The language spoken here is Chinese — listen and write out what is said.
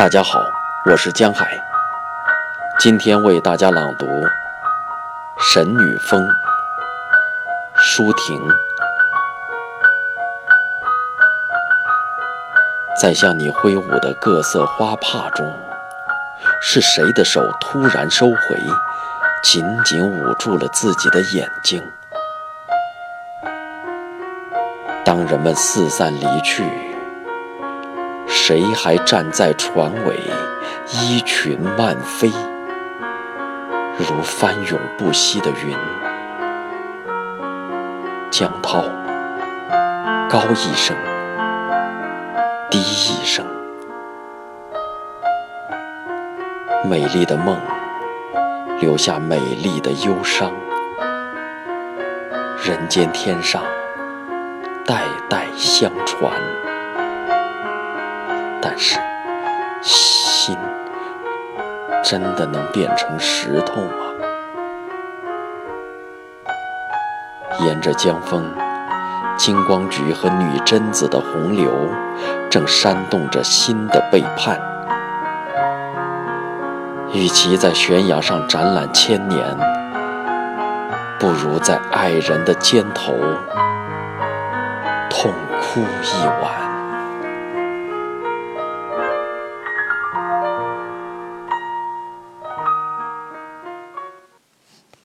大家好，我是江海，今天为大家朗读《神女峰》舒婷。在向你挥舞的各色花帕中，是谁的手突然收回，紧紧捂住了自己的眼睛？当人们四散离去，谁还站在船尾，衣裙漫飞，如翻涌不息的云？江涛，高一声，低一声，美丽的梦，留下美丽的忧伤，人间天上。代代相传，但是心真的能变成石头吗？沿着江风，金光菊和女贞子的洪流，正煽动着新的背叛。与其在悬崖上展览千年，不如在爱人的肩头。痛哭一晚。